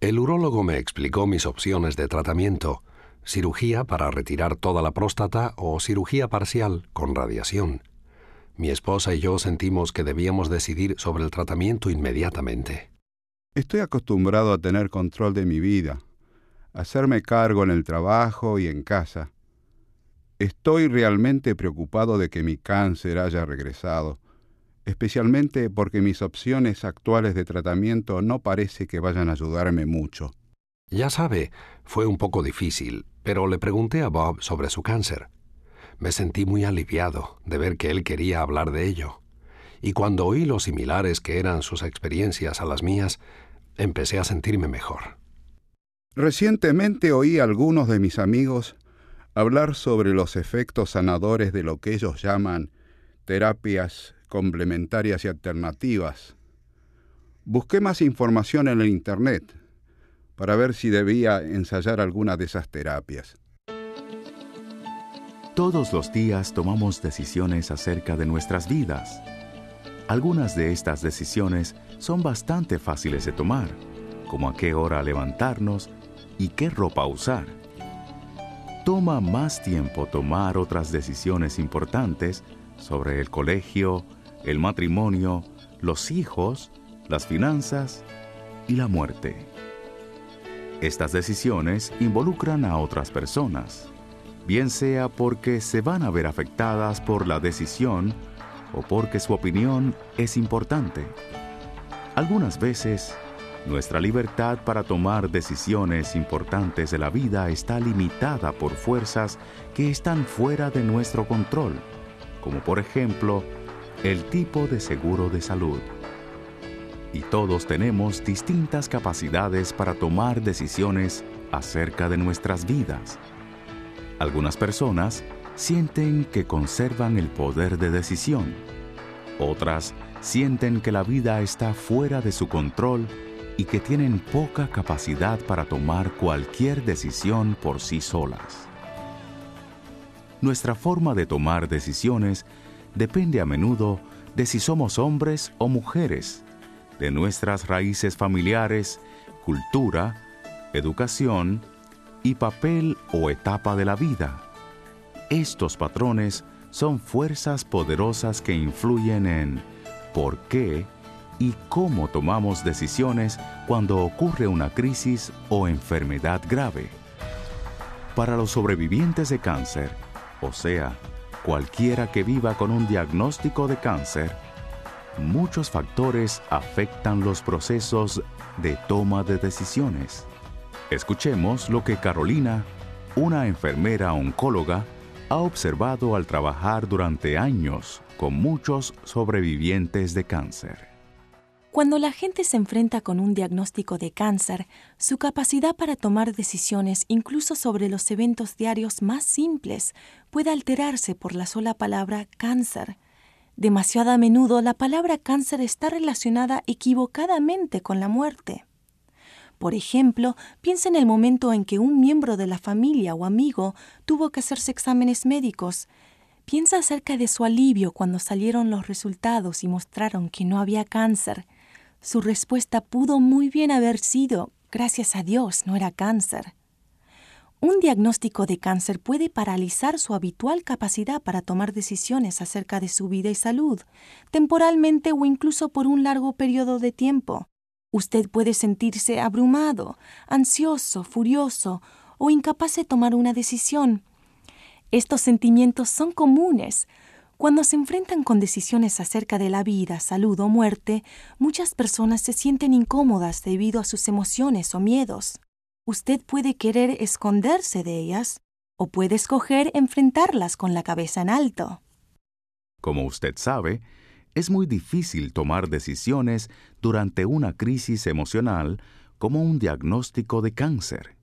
El urólogo me explicó mis opciones de tratamiento, cirugía para retirar toda la próstata o cirugía parcial con radiación. Mi esposa y yo sentimos que debíamos decidir sobre el tratamiento inmediatamente. Estoy acostumbrado a tener control de mi vida, hacerme cargo en el trabajo y en casa. Estoy realmente preocupado de que mi cáncer haya regresado, especialmente porque mis opciones actuales de tratamiento no parece que vayan a ayudarme mucho. Ya sabe, fue un poco difícil, pero le pregunté a Bob sobre su cáncer. Me sentí muy aliviado de ver que él quería hablar de ello. Y cuando oí lo similares que eran sus experiencias a las mías, empecé a sentirme mejor. Recientemente oí a algunos de mis amigos hablar sobre los efectos sanadores de lo que ellos llaman terapias complementarias y alternativas. Busqué más información en el Internet para ver si debía ensayar alguna de esas terapias. Todos los días tomamos decisiones acerca de nuestras vidas. Algunas de estas decisiones son bastante fáciles de tomar, como a qué hora levantarnos y qué ropa usar. Toma más tiempo tomar otras decisiones importantes sobre el colegio, el matrimonio, los hijos, las finanzas y la muerte. Estas decisiones involucran a otras personas bien sea porque se van a ver afectadas por la decisión o porque su opinión es importante. Algunas veces, nuestra libertad para tomar decisiones importantes de la vida está limitada por fuerzas que están fuera de nuestro control, como por ejemplo el tipo de seguro de salud. Y todos tenemos distintas capacidades para tomar decisiones acerca de nuestras vidas. Algunas personas sienten que conservan el poder de decisión. Otras sienten que la vida está fuera de su control y que tienen poca capacidad para tomar cualquier decisión por sí solas. Nuestra forma de tomar decisiones depende a menudo de si somos hombres o mujeres, de nuestras raíces familiares, cultura, educación, y papel o etapa de la vida. Estos patrones son fuerzas poderosas que influyen en por qué y cómo tomamos decisiones cuando ocurre una crisis o enfermedad grave. Para los sobrevivientes de cáncer, o sea, cualquiera que viva con un diagnóstico de cáncer, muchos factores afectan los procesos de toma de decisiones. Escuchemos lo que Carolina, una enfermera oncóloga, ha observado al trabajar durante años con muchos sobrevivientes de cáncer. Cuando la gente se enfrenta con un diagnóstico de cáncer, su capacidad para tomar decisiones incluso sobre los eventos diarios más simples puede alterarse por la sola palabra cáncer. Demasiado a menudo la palabra cáncer está relacionada equivocadamente con la muerte. Por ejemplo, piensa en el momento en que un miembro de la familia o amigo tuvo que hacerse exámenes médicos. Piensa acerca de su alivio cuando salieron los resultados y mostraron que no había cáncer. Su respuesta pudo muy bien haber sido, gracias a Dios, no era cáncer. Un diagnóstico de cáncer puede paralizar su habitual capacidad para tomar decisiones acerca de su vida y salud, temporalmente o incluso por un largo periodo de tiempo. Usted puede sentirse abrumado, ansioso, furioso o incapaz de tomar una decisión. Estos sentimientos son comunes. Cuando se enfrentan con decisiones acerca de la vida, salud o muerte, muchas personas se sienten incómodas debido a sus emociones o miedos. Usted puede querer esconderse de ellas o puede escoger enfrentarlas con la cabeza en alto. Como usted sabe, es muy difícil tomar decisiones durante una crisis emocional como un diagnóstico de cáncer.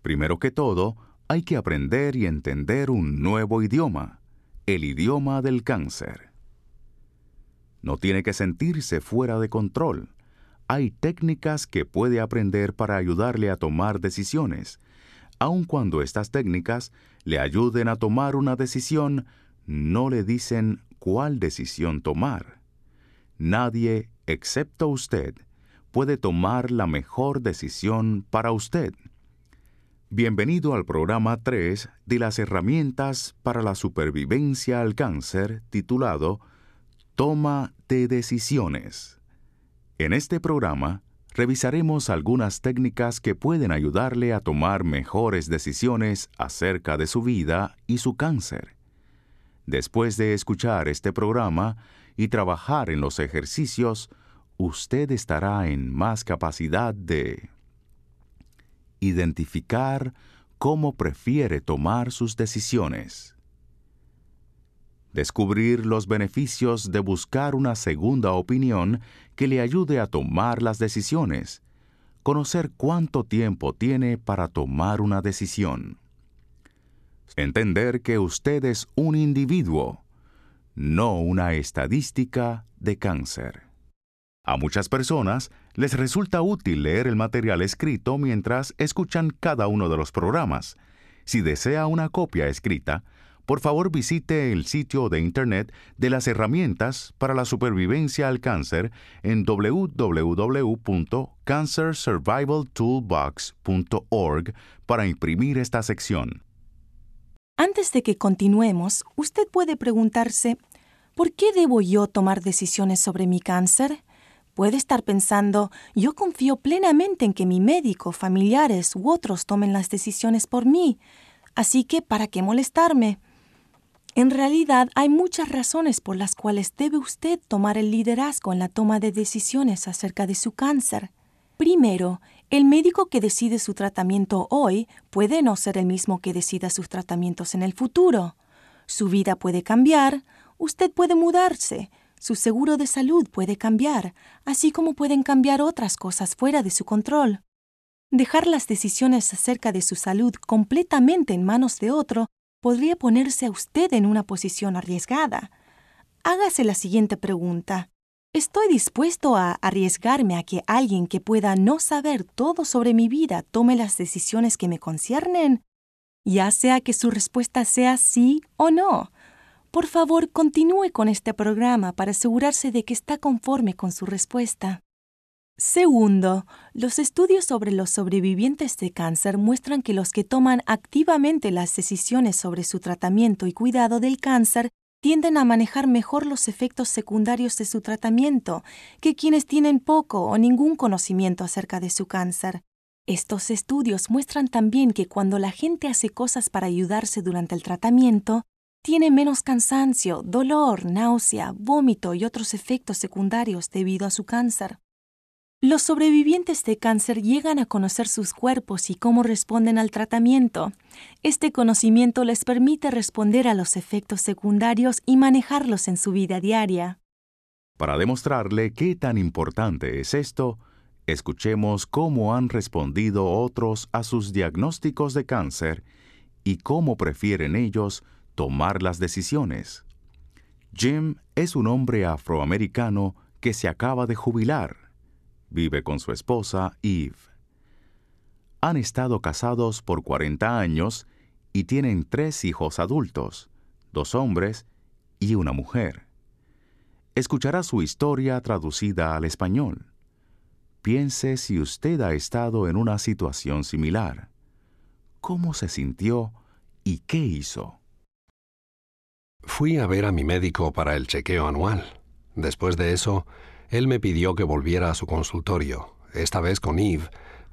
Primero que todo, hay que aprender y entender un nuevo idioma, el idioma del cáncer. No tiene que sentirse fuera de control. Hay técnicas que puede aprender para ayudarle a tomar decisiones. Aun cuando estas técnicas le ayuden a tomar una decisión, no le dicen cuál decisión tomar. Nadie, excepto usted, puede tomar la mejor decisión para usted. Bienvenido al programa 3 de las herramientas para la supervivencia al cáncer titulado Toma de decisiones. En este programa revisaremos algunas técnicas que pueden ayudarle a tomar mejores decisiones acerca de su vida y su cáncer. Después de escuchar este programa y trabajar en los ejercicios, usted estará en más capacidad de identificar cómo prefiere tomar sus decisiones. Descubrir los beneficios de buscar una segunda opinión que le ayude a tomar las decisiones. Conocer cuánto tiempo tiene para tomar una decisión. Entender que usted es un individuo, no una estadística de cáncer. A muchas personas les resulta útil leer el material escrito mientras escuchan cada uno de los programas. Si desea una copia escrita, por favor visite el sitio de Internet de las herramientas para la supervivencia al cáncer en www.cancersurvivaltoolbox.org para imprimir esta sección. Antes de que continuemos, usted puede preguntarse, ¿por qué debo yo tomar decisiones sobre mi cáncer? Puede estar pensando, yo confío plenamente en que mi médico, familiares u otros tomen las decisiones por mí, así que ¿para qué molestarme? En realidad hay muchas razones por las cuales debe usted tomar el liderazgo en la toma de decisiones acerca de su cáncer. Primero, el médico que decide su tratamiento hoy puede no ser el mismo que decida sus tratamientos en el futuro. Su vida puede cambiar, usted puede mudarse, su seguro de salud puede cambiar, así como pueden cambiar otras cosas fuera de su control. Dejar las decisiones acerca de su salud completamente en manos de otro podría ponerse a usted en una posición arriesgada. Hágase la siguiente pregunta. ¿Estoy dispuesto a arriesgarme a que alguien que pueda no saber todo sobre mi vida tome las decisiones que me conciernen? Ya sea que su respuesta sea sí o no. Por favor, continúe con este programa para asegurarse de que está conforme con su respuesta. Segundo, los estudios sobre los sobrevivientes de cáncer muestran que los que toman activamente las decisiones sobre su tratamiento y cuidado del cáncer tienden a manejar mejor los efectos secundarios de su tratamiento que quienes tienen poco o ningún conocimiento acerca de su cáncer. Estos estudios muestran también que cuando la gente hace cosas para ayudarse durante el tratamiento, tiene menos cansancio, dolor, náusea, vómito y otros efectos secundarios debido a su cáncer. Los sobrevivientes de cáncer llegan a conocer sus cuerpos y cómo responden al tratamiento. Este conocimiento les permite responder a los efectos secundarios y manejarlos en su vida diaria. Para demostrarle qué tan importante es esto, escuchemos cómo han respondido otros a sus diagnósticos de cáncer y cómo prefieren ellos tomar las decisiones. Jim es un hombre afroamericano que se acaba de jubilar. Vive con su esposa, Eve. Han estado casados por 40 años y tienen tres hijos adultos, dos hombres y una mujer. Escuchará su historia traducida al español. Piense si usted ha estado en una situación similar. ¿Cómo se sintió y qué hizo? Fui a ver a mi médico para el chequeo anual. Después de eso, él me pidió que volviera a su consultorio, esta vez con Eve,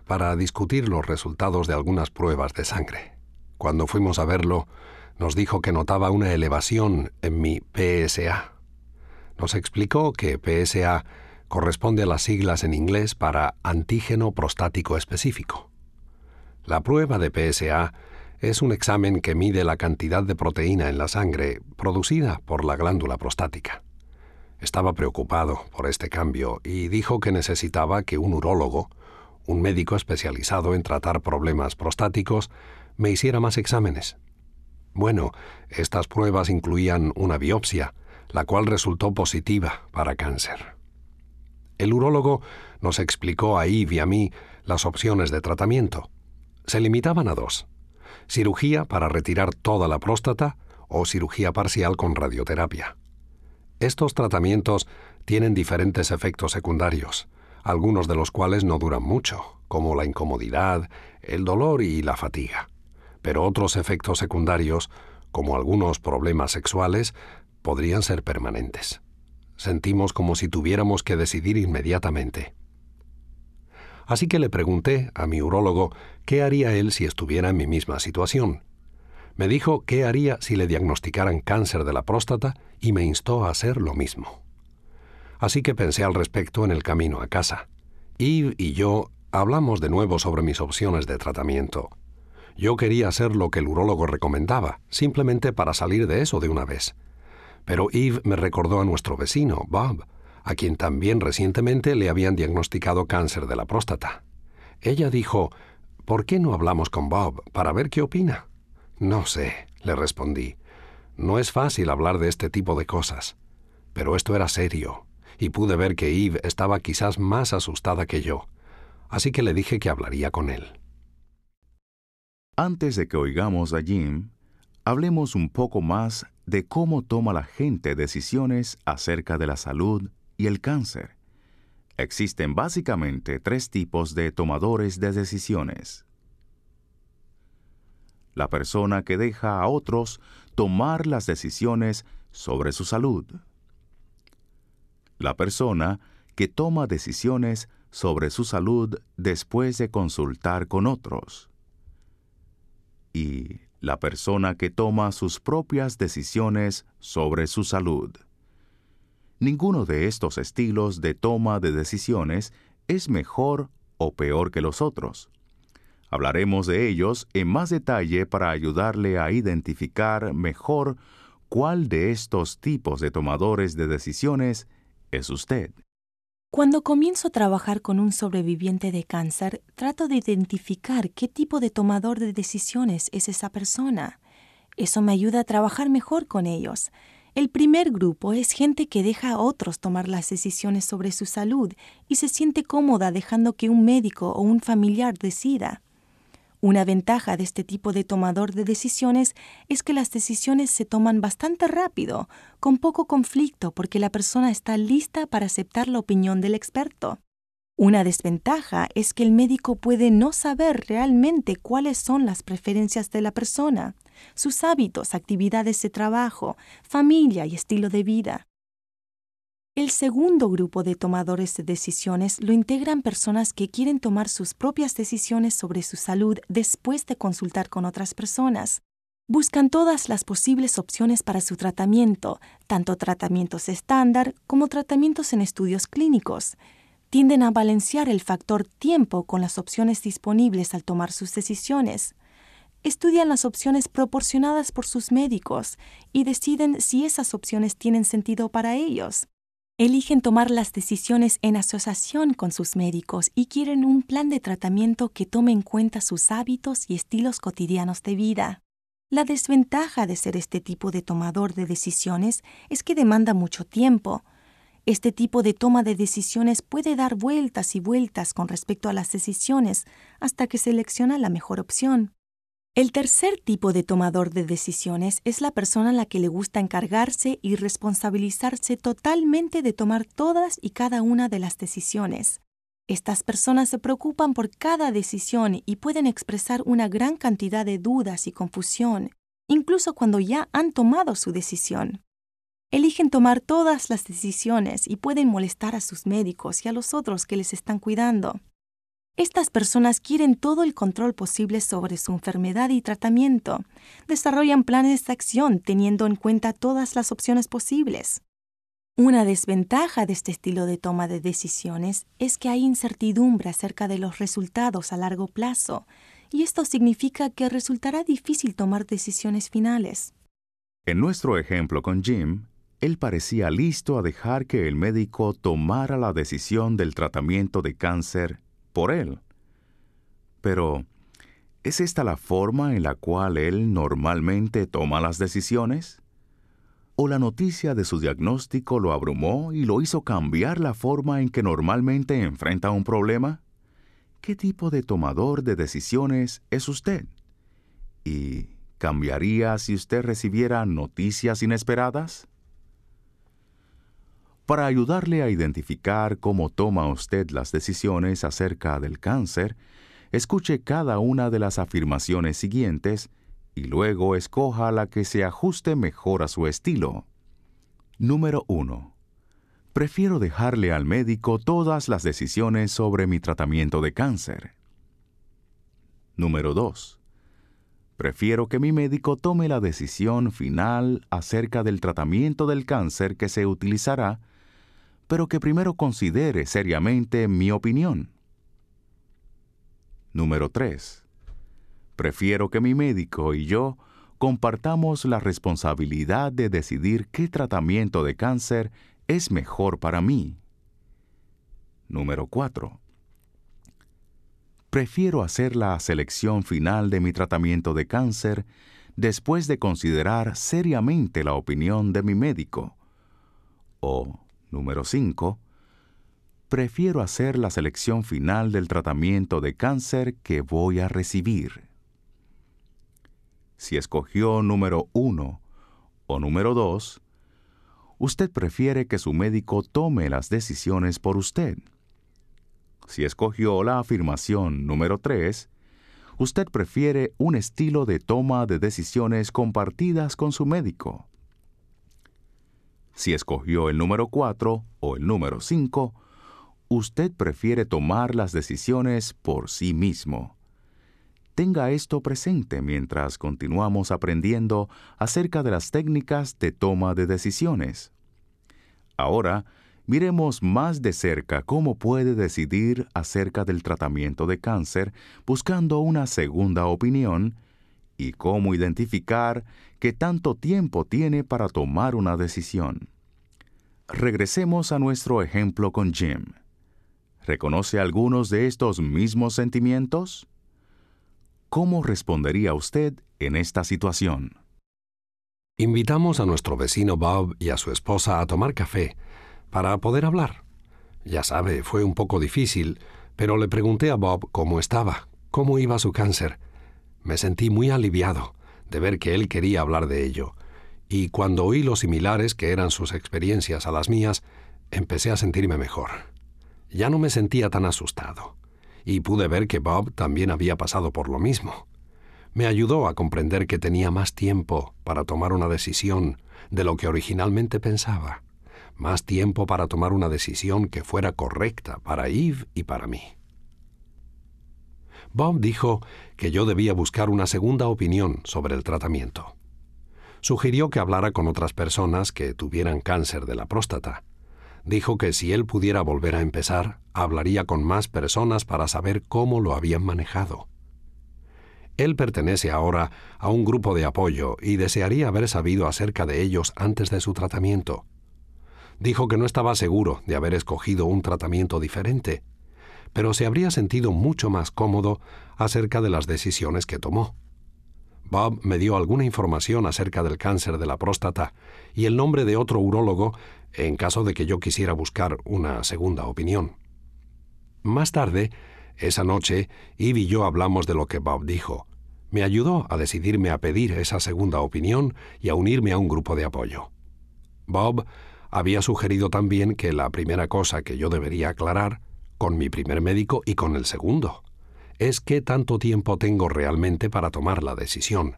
para discutir los resultados de algunas pruebas de sangre. Cuando fuimos a verlo, nos dijo que notaba una elevación en mi PSA. Nos explicó que PSA corresponde a las siglas en inglés para antígeno prostático específico. La prueba de PSA es un examen que mide la cantidad de proteína en la sangre producida por la glándula prostática. Estaba preocupado por este cambio y dijo que necesitaba que un urólogo, un médico especializado en tratar problemas prostáticos, me hiciera más exámenes. Bueno, estas pruebas incluían una biopsia, la cual resultó positiva para cáncer. El urólogo nos explicó a Eve y a mí las opciones de tratamiento. Se limitaban a dos cirugía para retirar toda la próstata o cirugía parcial con radioterapia. Estos tratamientos tienen diferentes efectos secundarios, algunos de los cuales no duran mucho, como la incomodidad, el dolor y la fatiga. Pero otros efectos secundarios, como algunos problemas sexuales, podrían ser permanentes. Sentimos como si tuviéramos que decidir inmediatamente. Así que le pregunté a mi urólogo qué haría él si estuviera en mi misma situación. Me dijo qué haría si le diagnosticaran cáncer de la próstata y me instó a hacer lo mismo. Así que pensé al respecto en el camino a casa. Yves y yo hablamos de nuevo sobre mis opciones de tratamiento. Yo quería hacer lo que el urólogo recomendaba, simplemente para salir de eso de una vez. Pero Yves me recordó a nuestro vecino, Bob, a quien también recientemente le habían diagnosticado cáncer de la próstata. Ella dijo, ¿por qué no hablamos con Bob para ver qué opina? No sé, le respondí. No es fácil hablar de este tipo de cosas. Pero esto era serio, y pude ver que Eve estaba quizás más asustada que yo, así que le dije que hablaría con él. Antes de que oigamos a Jim, hablemos un poco más de cómo toma la gente decisiones acerca de la salud y el cáncer. Existen básicamente tres tipos de tomadores de decisiones. La persona que deja a otros tomar las decisiones sobre su salud. La persona que toma decisiones sobre su salud después de consultar con otros. Y la persona que toma sus propias decisiones sobre su salud. Ninguno de estos estilos de toma de decisiones es mejor o peor que los otros. Hablaremos de ellos en más detalle para ayudarle a identificar mejor cuál de estos tipos de tomadores de decisiones es usted. Cuando comienzo a trabajar con un sobreviviente de cáncer, trato de identificar qué tipo de tomador de decisiones es esa persona. Eso me ayuda a trabajar mejor con ellos. El primer grupo es gente que deja a otros tomar las decisiones sobre su salud y se siente cómoda dejando que un médico o un familiar decida. Una ventaja de este tipo de tomador de decisiones es que las decisiones se toman bastante rápido, con poco conflicto, porque la persona está lista para aceptar la opinión del experto. Una desventaja es que el médico puede no saber realmente cuáles son las preferencias de la persona, sus hábitos, actividades de trabajo, familia y estilo de vida. El segundo grupo de tomadores de decisiones lo integran personas que quieren tomar sus propias decisiones sobre su salud después de consultar con otras personas. Buscan todas las posibles opciones para su tratamiento, tanto tratamientos estándar como tratamientos en estudios clínicos. Tienden a balancear el factor tiempo con las opciones disponibles al tomar sus decisiones estudian las opciones proporcionadas por sus médicos y deciden si esas opciones tienen sentido para ellos. Eligen tomar las decisiones en asociación con sus médicos y quieren un plan de tratamiento que tome en cuenta sus hábitos y estilos cotidianos de vida. La desventaja de ser este tipo de tomador de decisiones es que demanda mucho tiempo. Este tipo de toma de decisiones puede dar vueltas y vueltas con respecto a las decisiones hasta que selecciona la mejor opción. El tercer tipo de tomador de decisiones es la persona a la que le gusta encargarse y responsabilizarse totalmente de tomar todas y cada una de las decisiones. Estas personas se preocupan por cada decisión y pueden expresar una gran cantidad de dudas y confusión, incluso cuando ya han tomado su decisión. Eligen tomar todas las decisiones y pueden molestar a sus médicos y a los otros que les están cuidando. Estas personas quieren todo el control posible sobre su enfermedad y tratamiento. Desarrollan planes de acción teniendo en cuenta todas las opciones posibles. Una desventaja de este estilo de toma de decisiones es que hay incertidumbre acerca de los resultados a largo plazo, y esto significa que resultará difícil tomar decisiones finales. En nuestro ejemplo con Jim, él parecía listo a dejar que el médico tomara la decisión del tratamiento de cáncer por él. Pero, ¿es esta la forma en la cual él normalmente toma las decisiones? ¿O la noticia de su diagnóstico lo abrumó y lo hizo cambiar la forma en que normalmente enfrenta un problema? ¿Qué tipo de tomador de decisiones es usted? ¿Y cambiaría si usted recibiera noticias inesperadas? Para ayudarle a identificar cómo toma usted las decisiones acerca del cáncer, escuche cada una de las afirmaciones siguientes y luego escoja la que se ajuste mejor a su estilo. Número 1. Prefiero dejarle al médico todas las decisiones sobre mi tratamiento de cáncer. Número 2. Prefiero que mi médico tome la decisión final acerca del tratamiento del cáncer que se utilizará, pero que primero considere seriamente mi opinión. Número 3. Prefiero que mi médico y yo compartamos la responsabilidad de decidir qué tratamiento de cáncer es mejor para mí. Número 4 prefiero hacer la selección final de mi tratamiento de cáncer después de considerar seriamente la opinión de mi médico. O, número 5, prefiero hacer la selección final del tratamiento de cáncer que voy a recibir. Si escogió número 1 o número 2, usted prefiere que su médico tome las decisiones por usted. Si escogió la afirmación número 3, usted prefiere un estilo de toma de decisiones compartidas con su médico. Si escogió el número 4 o el número 5, usted prefiere tomar las decisiones por sí mismo. Tenga esto presente mientras continuamos aprendiendo acerca de las técnicas de toma de decisiones. Ahora, miremos más de cerca cómo puede decidir acerca del tratamiento de cáncer buscando una segunda opinión y cómo identificar qué tanto tiempo tiene para tomar una decisión. Regresemos a nuestro ejemplo con Jim. ¿Reconoce algunos de estos mismos sentimientos? ¿Cómo respondería usted en esta situación? Invitamos a nuestro vecino Bob y a su esposa a tomar café para poder hablar. Ya sabe, fue un poco difícil, pero le pregunté a Bob cómo estaba, cómo iba su cáncer. Me sentí muy aliviado de ver que él quería hablar de ello, y cuando oí lo similares que eran sus experiencias a las mías, empecé a sentirme mejor. Ya no me sentía tan asustado, y pude ver que Bob también había pasado por lo mismo. Me ayudó a comprender que tenía más tiempo para tomar una decisión de lo que originalmente pensaba más tiempo para tomar una decisión que fuera correcta para Eve y para mí. Bob dijo que yo debía buscar una segunda opinión sobre el tratamiento. Sugirió que hablara con otras personas que tuvieran cáncer de la próstata. Dijo que si él pudiera volver a empezar, hablaría con más personas para saber cómo lo habían manejado. Él pertenece ahora a un grupo de apoyo y desearía haber sabido acerca de ellos antes de su tratamiento dijo que no estaba seguro de haber escogido un tratamiento diferente, pero se habría sentido mucho más cómodo acerca de las decisiones que tomó. Bob me dio alguna información acerca del cáncer de la próstata y el nombre de otro urólogo en caso de que yo quisiera buscar una segunda opinión. Más tarde, esa noche, Eve y yo hablamos de lo que Bob dijo. Me ayudó a decidirme a pedir esa segunda opinión y a unirme a un grupo de apoyo. Bob había sugerido también que la primera cosa que yo debería aclarar, con mi primer médico y con el segundo, es qué tanto tiempo tengo realmente para tomar la decisión.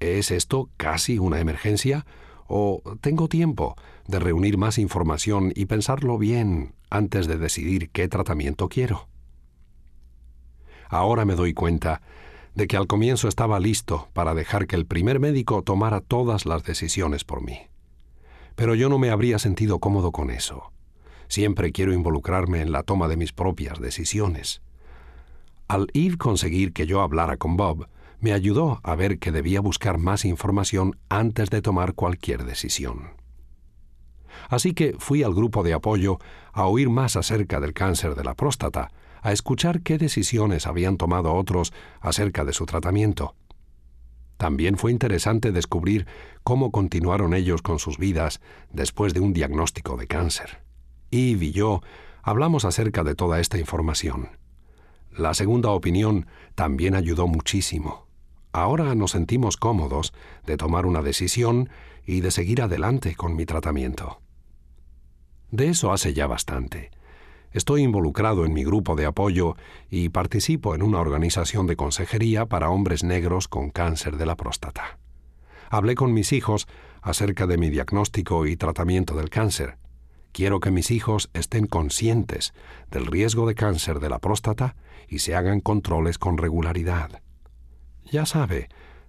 ¿Es esto casi una emergencia? ¿O tengo tiempo de reunir más información y pensarlo bien antes de decidir qué tratamiento quiero? Ahora me doy cuenta de que al comienzo estaba listo para dejar que el primer médico tomara todas las decisiones por mí pero yo no me habría sentido cómodo con eso. Siempre quiero involucrarme en la toma de mis propias decisiones. Al Eve conseguir que yo hablara con Bob, me ayudó a ver que debía buscar más información antes de tomar cualquier decisión. Así que fui al grupo de apoyo a oír más acerca del cáncer de la próstata, a escuchar qué decisiones habían tomado otros acerca de su tratamiento. También fue interesante descubrir cómo continuaron ellos con sus vidas después de un diagnóstico de cáncer. Y yo hablamos acerca de toda esta información. La segunda opinión también ayudó muchísimo. Ahora nos sentimos cómodos de tomar una decisión y de seguir adelante con mi tratamiento. De eso hace ya bastante. Estoy involucrado en mi grupo de apoyo y participo en una organización de consejería para hombres negros con cáncer de la próstata. Hablé con mis hijos acerca de mi diagnóstico y tratamiento del cáncer. Quiero que mis hijos estén conscientes del riesgo de cáncer de la próstata y se hagan controles con regularidad. Ya sabe,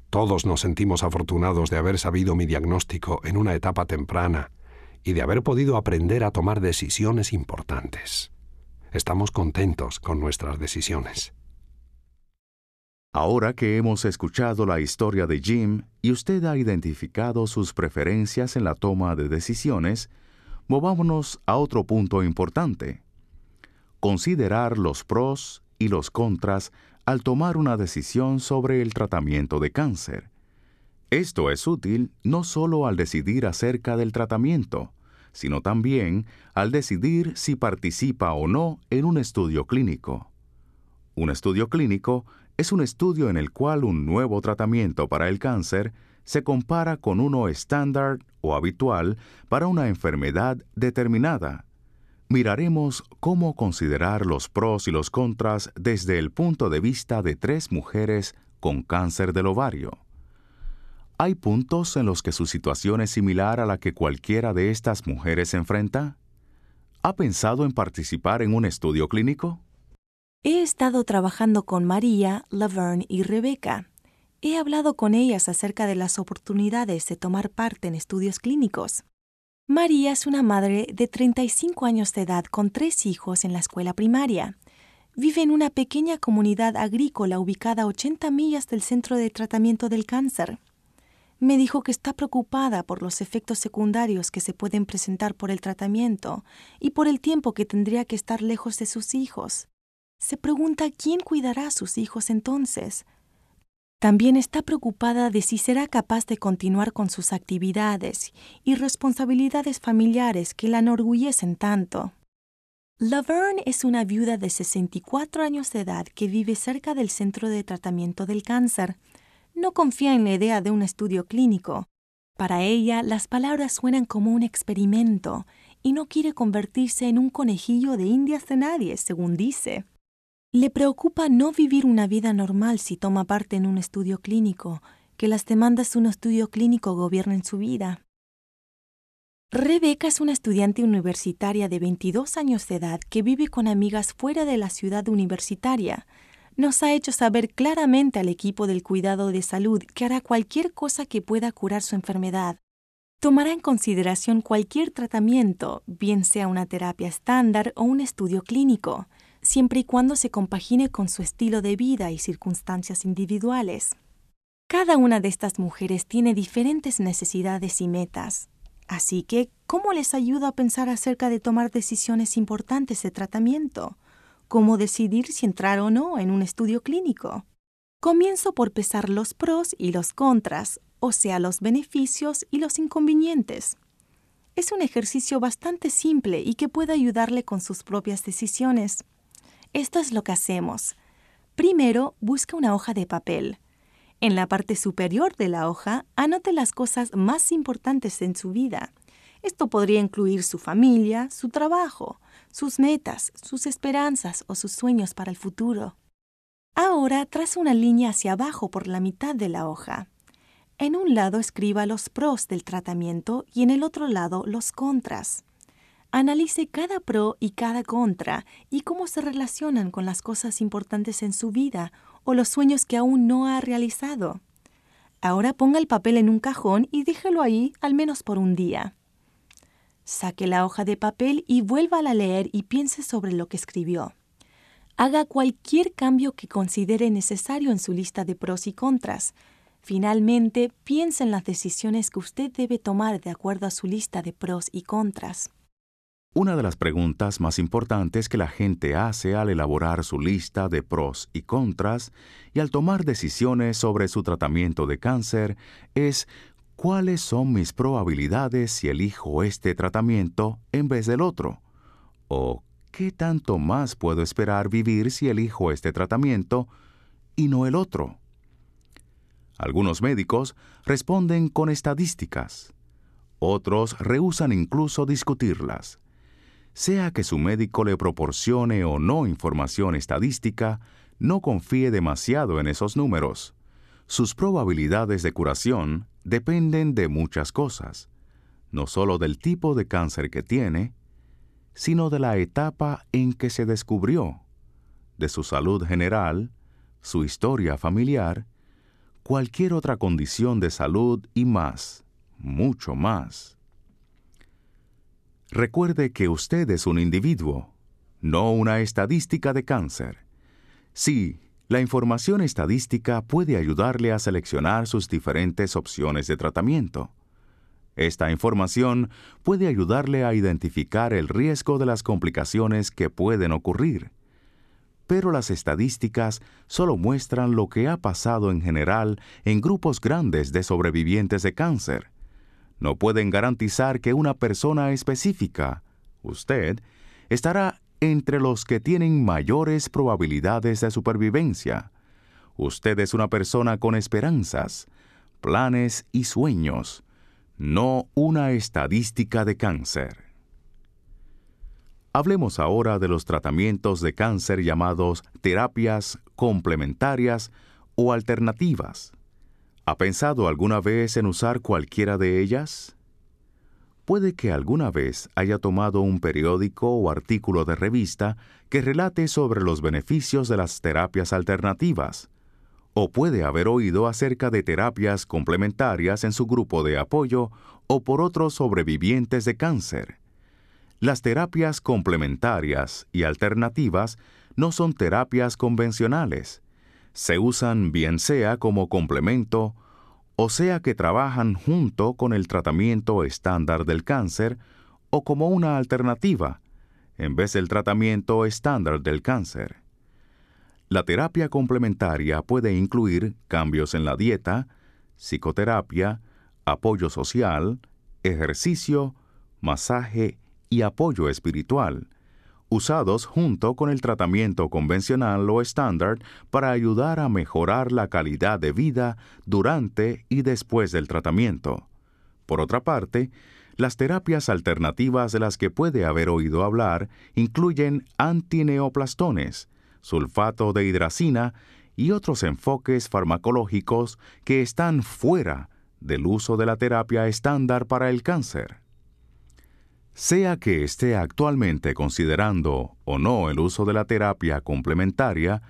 todos nos sentimos afortunados de haber sabido mi diagnóstico en una etapa temprana y de haber podido aprender a tomar decisiones importantes. Estamos contentos con nuestras decisiones. Ahora que hemos escuchado la historia de Jim y usted ha identificado sus preferencias en la toma de decisiones, movámonos a otro punto importante. Considerar los pros y los contras al tomar una decisión sobre el tratamiento de cáncer. Esto es útil no solo al decidir acerca del tratamiento, sino también al decidir si participa o no en un estudio clínico. Un estudio clínico es un estudio en el cual un nuevo tratamiento para el cáncer se compara con uno estándar o habitual para una enfermedad determinada. Miraremos cómo considerar los pros y los contras desde el punto de vista de tres mujeres con cáncer del ovario. ¿Hay puntos en los que su situación es similar a la que cualquiera de estas mujeres enfrenta? ¿Ha pensado en participar en un estudio clínico? He estado trabajando con María, Laverne y Rebecca. He hablado con ellas acerca de las oportunidades de tomar parte en estudios clínicos. María es una madre de 35 años de edad con tres hijos en la escuela primaria. Vive en una pequeña comunidad agrícola ubicada a 80 millas del centro de tratamiento del cáncer. Me dijo que está preocupada por los efectos secundarios que se pueden presentar por el tratamiento y por el tiempo que tendría que estar lejos de sus hijos. Se pregunta quién cuidará a sus hijos entonces. También está preocupada de si será capaz de continuar con sus actividades y responsabilidades familiares que la enorgullecen tanto. Laverne es una viuda de 64 años de edad que vive cerca del centro de tratamiento del cáncer. No confía en la idea de un estudio clínico. Para ella, las palabras suenan como un experimento y no quiere convertirse en un conejillo de indias de nadie, según dice. Le preocupa no vivir una vida normal si toma parte en un estudio clínico, que las demandas de un estudio clínico gobiernen su vida. Rebeca es una estudiante universitaria de 22 años de edad que vive con amigas fuera de la ciudad universitaria. Nos ha hecho saber claramente al equipo del cuidado de salud que hará cualquier cosa que pueda curar su enfermedad. Tomará en consideración cualquier tratamiento, bien sea una terapia estándar o un estudio clínico siempre y cuando se compagine con su estilo de vida y circunstancias individuales. Cada una de estas mujeres tiene diferentes necesidades y metas, así que, ¿cómo les ayudo a pensar acerca de tomar decisiones importantes de tratamiento? ¿Cómo decidir si entrar o no en un estudio clínico? Comienzo por pesar los pros y los contras, o sea, los beneficios y los inconvenientes. Es un ejercicio bastante simple y que puede ayudarle con sus propias decisiones. Esto es lo que hacemos. Primero, busca una hoja de papel. En la parte superior de la hoja, anote las cosas más importantes en su vida. Esto podría incluir su familia, su trabajo, sus metas, sus esperanzas o sus sueños para el futuro. Ahora traza una línea hacia abajo por la mitad de la hoja. En un lado escriba los pros del tratamiento y en el otro lado los contras. Analice cada pro y cada contra y cómo se relacionan con las cosas importantes en su vida o los sueños que aún no ha realizado. Ahora ponga el papel en un cajón y déjelo ahí al menos por un día. Saque la hoja de papel y vuelva a leer y piense sobre lo que escribió. Haga cualquier cambio que considere necesario en su lista de pros y contras. Finalmente, piense en las decisiones que usted debe tomar de acuerdo a su lista de pros y contras. Una de las preguntas más importantes que la gente hace al elaborar su lista de pros y contras y al tomar decisiones sobre su tratamiento de cáncer es ¿cuáles son mis probabilidades si elijo este tratamiento en vez del otro? ¿O qué tanto más puedo esperar vivir si elijo este tratamiento y no el otro? Algunos médicos responden con estadísticas. Otros rehusan incluso discutirlas sea que su médico le proporcione o no información estadística, no confíe demasiado en esos números. Sus probabilidades de curación dependen de muchas cosas, no solo del tipo de cáncer que tiene, sino de la etapa en que se descubrió, de su salud general, su historia familiar, cualquier otra condición de salud y más, mucho más. Recuerde que usted es un individuo, no una estadística de cáncer. Sí, la información estadística puede ayudarle a seleccionar sus diferentes opciones de tratamiento. Esta información puede ayudarle a identificar el riesgo de las complicaciones que pueden ocurrir. Pero las estadísticas solo muestran lo que ha pasado en general en grupos grandes de sobrevivientes de cáncer no pueden garantizar que una persona específica, usted, estará entre los que tienen mayores probabilidades de supervivencia. Usted es una persona con esperanzas, planes y sueños, no una estadística de cáncer. Hablemos ahora de los tratamientos de cáncer llamados terapias complementarias o alternativas. ¿Ha pensado alguna vez en usar cualquiera de ellas? Puede que alguna vez haya tomado un periódico o artículo de revista que relate sobre los beneficios de las terapias alternativas, o puede haber oído acerca de terapias complementarias en su grupo de apoyo o por otros sobrevivientes de cáncer. Las terapias complementarias y alternativas no son terapias convencionales, se usan bien sea como complemento, o sea que trabajan junto con el tratamiento estándar del cáncer, o como una alternativa, en vez del tratamiento estándar del cáncer. La terapia complementaria puede incluir cambios en la dieta, psicoterapia, apoyo social, ejercicio, masaje y apoyo espiritual, usados junto con el tratamiento convencional o estándar para ayudar a mejorar la calidad de vida durante y después del tratamiento. Por otra parte, las terapias alternativas de las que puede haber oído hablar incluyen antineoplastones, sulfato de hidracina y otros enfoques farmacológicos que están fuera del uso de la terapia estándar para el cáncer. Sea que esté actualmente considerando o no el uso de la terapia complementaria,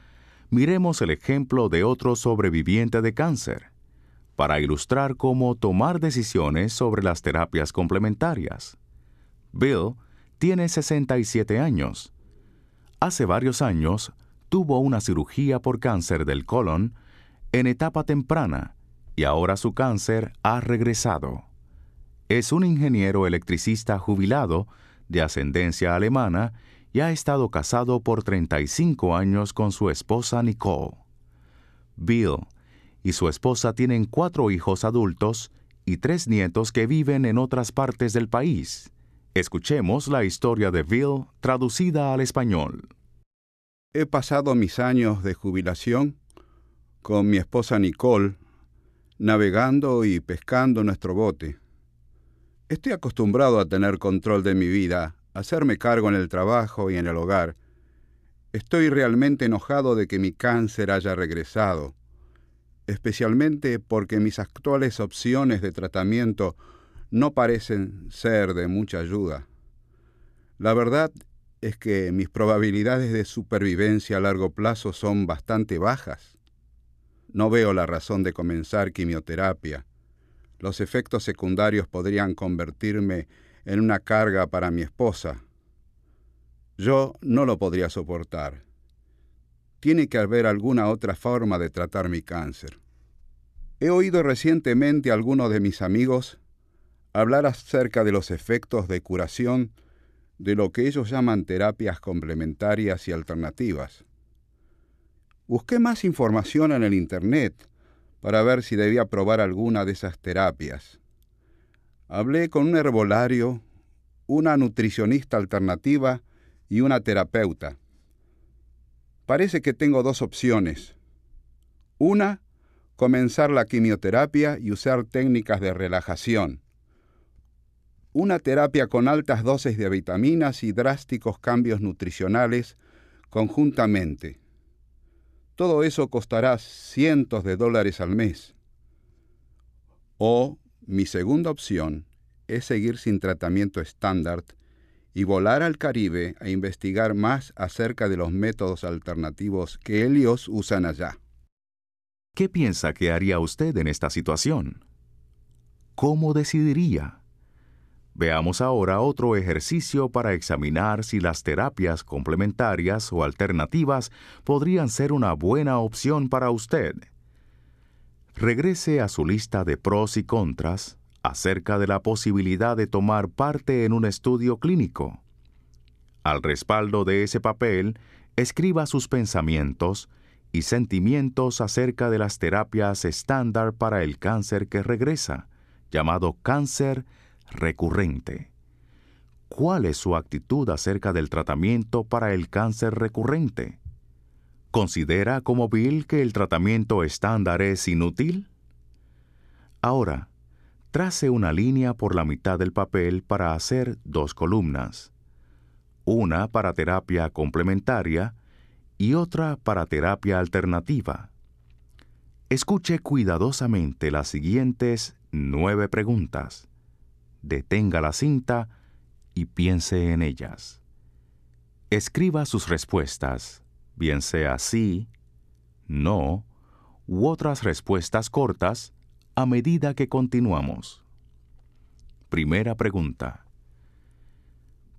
miremos el ejemplo de otro sobreviviente de cáncer, para ilustrar cómo tomar decisiones sobre las terapias complementarias. Bill tiene 67 años. Hace varios años tuvo una cirugía por cáncer del colon en etapa temprana y ahora su cáncer ha regresado. Es un ingeniero electricista jubilado de ascendencia alemana y ha estado casado por 35 años con su esposa Nicole. Bill y su esposa tienen cuatro hijos adultos y tres nietos que viven en otras partes del país. Escuchemos la historia de Bill traducida al español. He pasado mis años de jubilación con mi esposa Nicole, navegando y pescando nuestro bote. Estoy acostumbrado a tener control de mi vida, a hacerme cargo en el trabajo y en el hogar. Estoy realmente enojado de que mi cáncer haya regresado, especialmente porque mis actuales opciones de tratamiento no parecen ser de mucha ayuda. La verdad es que mis probabilidades de supervivencia a largo plazo son bastante bajas. No veo la razón de comenzar quimioterapia los efectos secundarios podrían convertirme en una carga para mi esposa. Yo no lo podría soportar. Tiene que haber alguna otra forma de tratar mi cáncer. He oído recientemente a algunos de mis amigos hablar acerca de los efectos de curación de lo que ellos llaman terapias complementarias y alternativas. Busqué más información en el Internet para ver si debía probar alguna de esas terapias. Hablé con un herbolario, una nutricionista alternativa y una terapeuta. Parece que tengo dos opciones. Una, comenzar la quimioterapia y usar técnicas de relajación. una terapia con altas dosis de vitaminas y drásticos cambios nutricionales conjuntamente. Todo eso costará cientos de dólares al mes. O, mi segunda opción, es seguir sin tratamiento estándar y volar al Caribe a investigar más acerca de los métodos alternativos que ellos usan allá. ¿Qué piensa que haría usted en esta situación? ¿Cómo decidiría? Veamos ahora otro ejercicio para examinar si las terapias complementarias o alternativas podrían ser una buena opción para usted. Regrese a su lista de pros y contras acerca de la posibilidad de tomar parte en un estudio clínico. Al respaldo de ese papel, escriba sus pensamientos y sentimientos acerca de las terapias estándar para el cáncer que regresa, llamado cáncer recurrente. ¿Cuál es su actitud acerca del tratamiento para el cáncer recurrente? ¿Considera como Bill que el tratamiento estándar es inútil? Ahora, trace una línea por la mitad del papel para hacer dos columnas. Una para terapia complementaria y otra para terapia alternativa. Escuche cuidadosamente las siguientes nueve preguntas detenga la cinta y piense en ellas. Escriba sus respuestas, bien sea sí, no, u otras respuestas cortas, a medida que continuamos. Primera pregunta.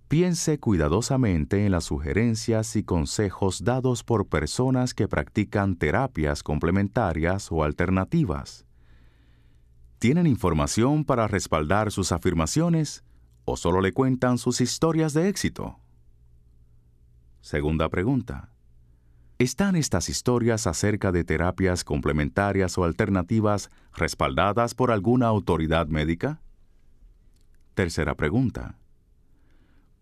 Piense cuidadosamente en las sugerencias y consejos dados por personas que practican terapias complementarias o alternativas. ¿Tienen información para respaldar sus afirmaciones o solo le cuentan sus historias de éxito? Segunda pregunta. ¿Están estas historias acerca de terapias complementarias o alternativas respaldadas por alguna autoridad médica? Tercera pregunta.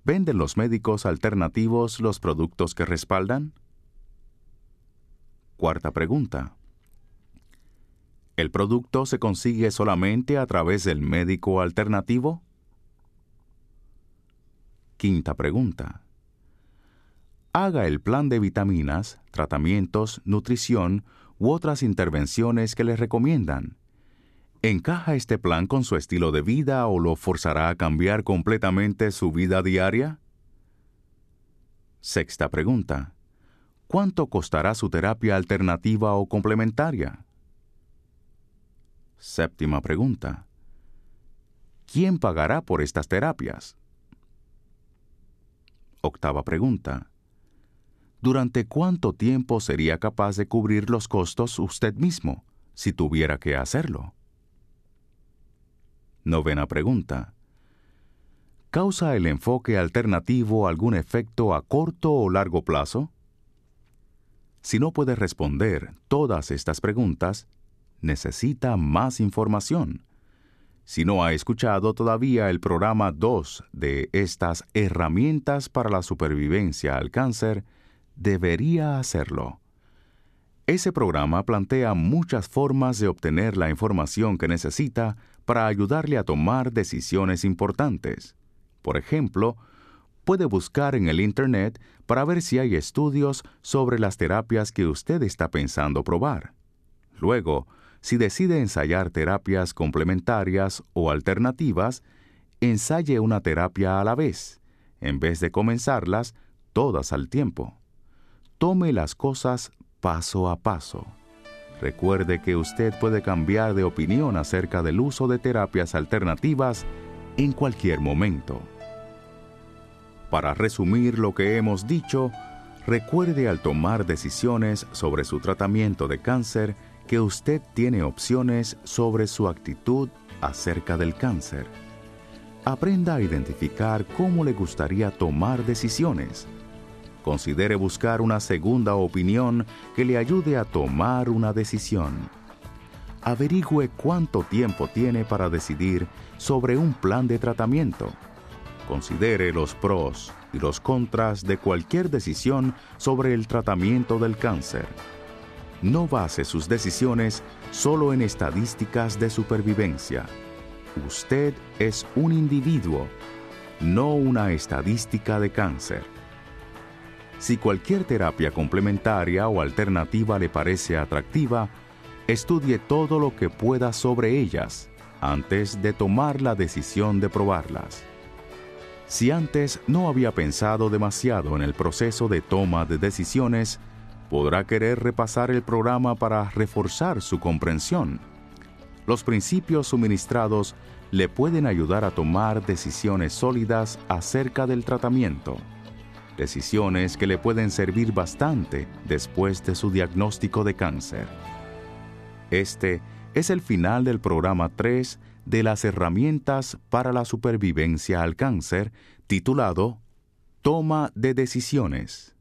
¿Venden los médicos alternativos los productos que respaldan? Cuarta pregunta. ¿El producto se consigue solamente a través del médico alternativo? Quinta pregunta. Haga el plan de vitaminas, tratamientos, nutrición u otras intervenciones que le recomiendan. ¿Encaja este plan con su estilo de vida o lo forzará a cambiar completamente su vida diaria? Sexta pregunta. ¿Cuánto costará su terapia alternativa o complementaria? Séptima pregunta. ¿Quién pagará por estas terapias? Octava pregunta. ¿Durante cuánto tiempo sería capaz de cubrir los costos usted mismo si tuviera que hacerlo? Novena pregunta. ¿Causa el enfoque alternativo algún efecto a corto o largo plazo? Si no puede responder todas estas preguntas, necesita más información. Si no ha escuchado todavía el programa 2 de estas herramientas para la supervivencia al cáncer, debería hacerlo. Ese programa plantea muchas formas de obtener la información que necesita para ayudarle a tomar decisiones importantes. Por ejemplo, puede buscar en el Internet para ver si hay estudios sobre las terapias que usted está pensando probar. Luego, si decide ensayar terapias complementarias o alternativas, ensaye una terapia a la vez, en vez de comenzarlas todas al tiempo. Tome las cosas paso a paso. Recuerde que usted puede cambiar de opinión acerca del uso de terapias alternativas en cualquier momento. Para resumir lo que hemos dicho, recuerde al tomar decisiones sobre su tratamiento de cáncer que usted tiene opciones sobre su actitud acerca del cáncer. Aprenda a identificar cómo le gustaría tomar decisiones. Considere buscar una segunda opinión que le ayude a tomar una decisión. Averigüe cuánto tiempo tiene para decidir sobre un plan de tratamiento. Considere los pros y los contras de cualquier decisión sobre el tratamiento del cáncer no base sus decisiones solo en estadísticas de supervivencia. usted es un individuo, no una estadística de cáncer. Si cualquier terapia complementaria o alternativa le parece atractiva, estudie todo lo que pueda sobre ellas antes de tomar la decisión de probarlas. Si antes no había pensado demasiado en el proceso de toma de decisiones, podrá querer repasar el programa para reforzar su comprensión. Los principios suministrados le pueden ayudar a tomar decisiones sólidas acerca del tratamiento, decisiones que le pueden servir bastante después de su diagnóstico de cáncer. Este es el final del programa 3 de las herramientas para la supervivencia al cáncer, titulado Toma de Decisiones.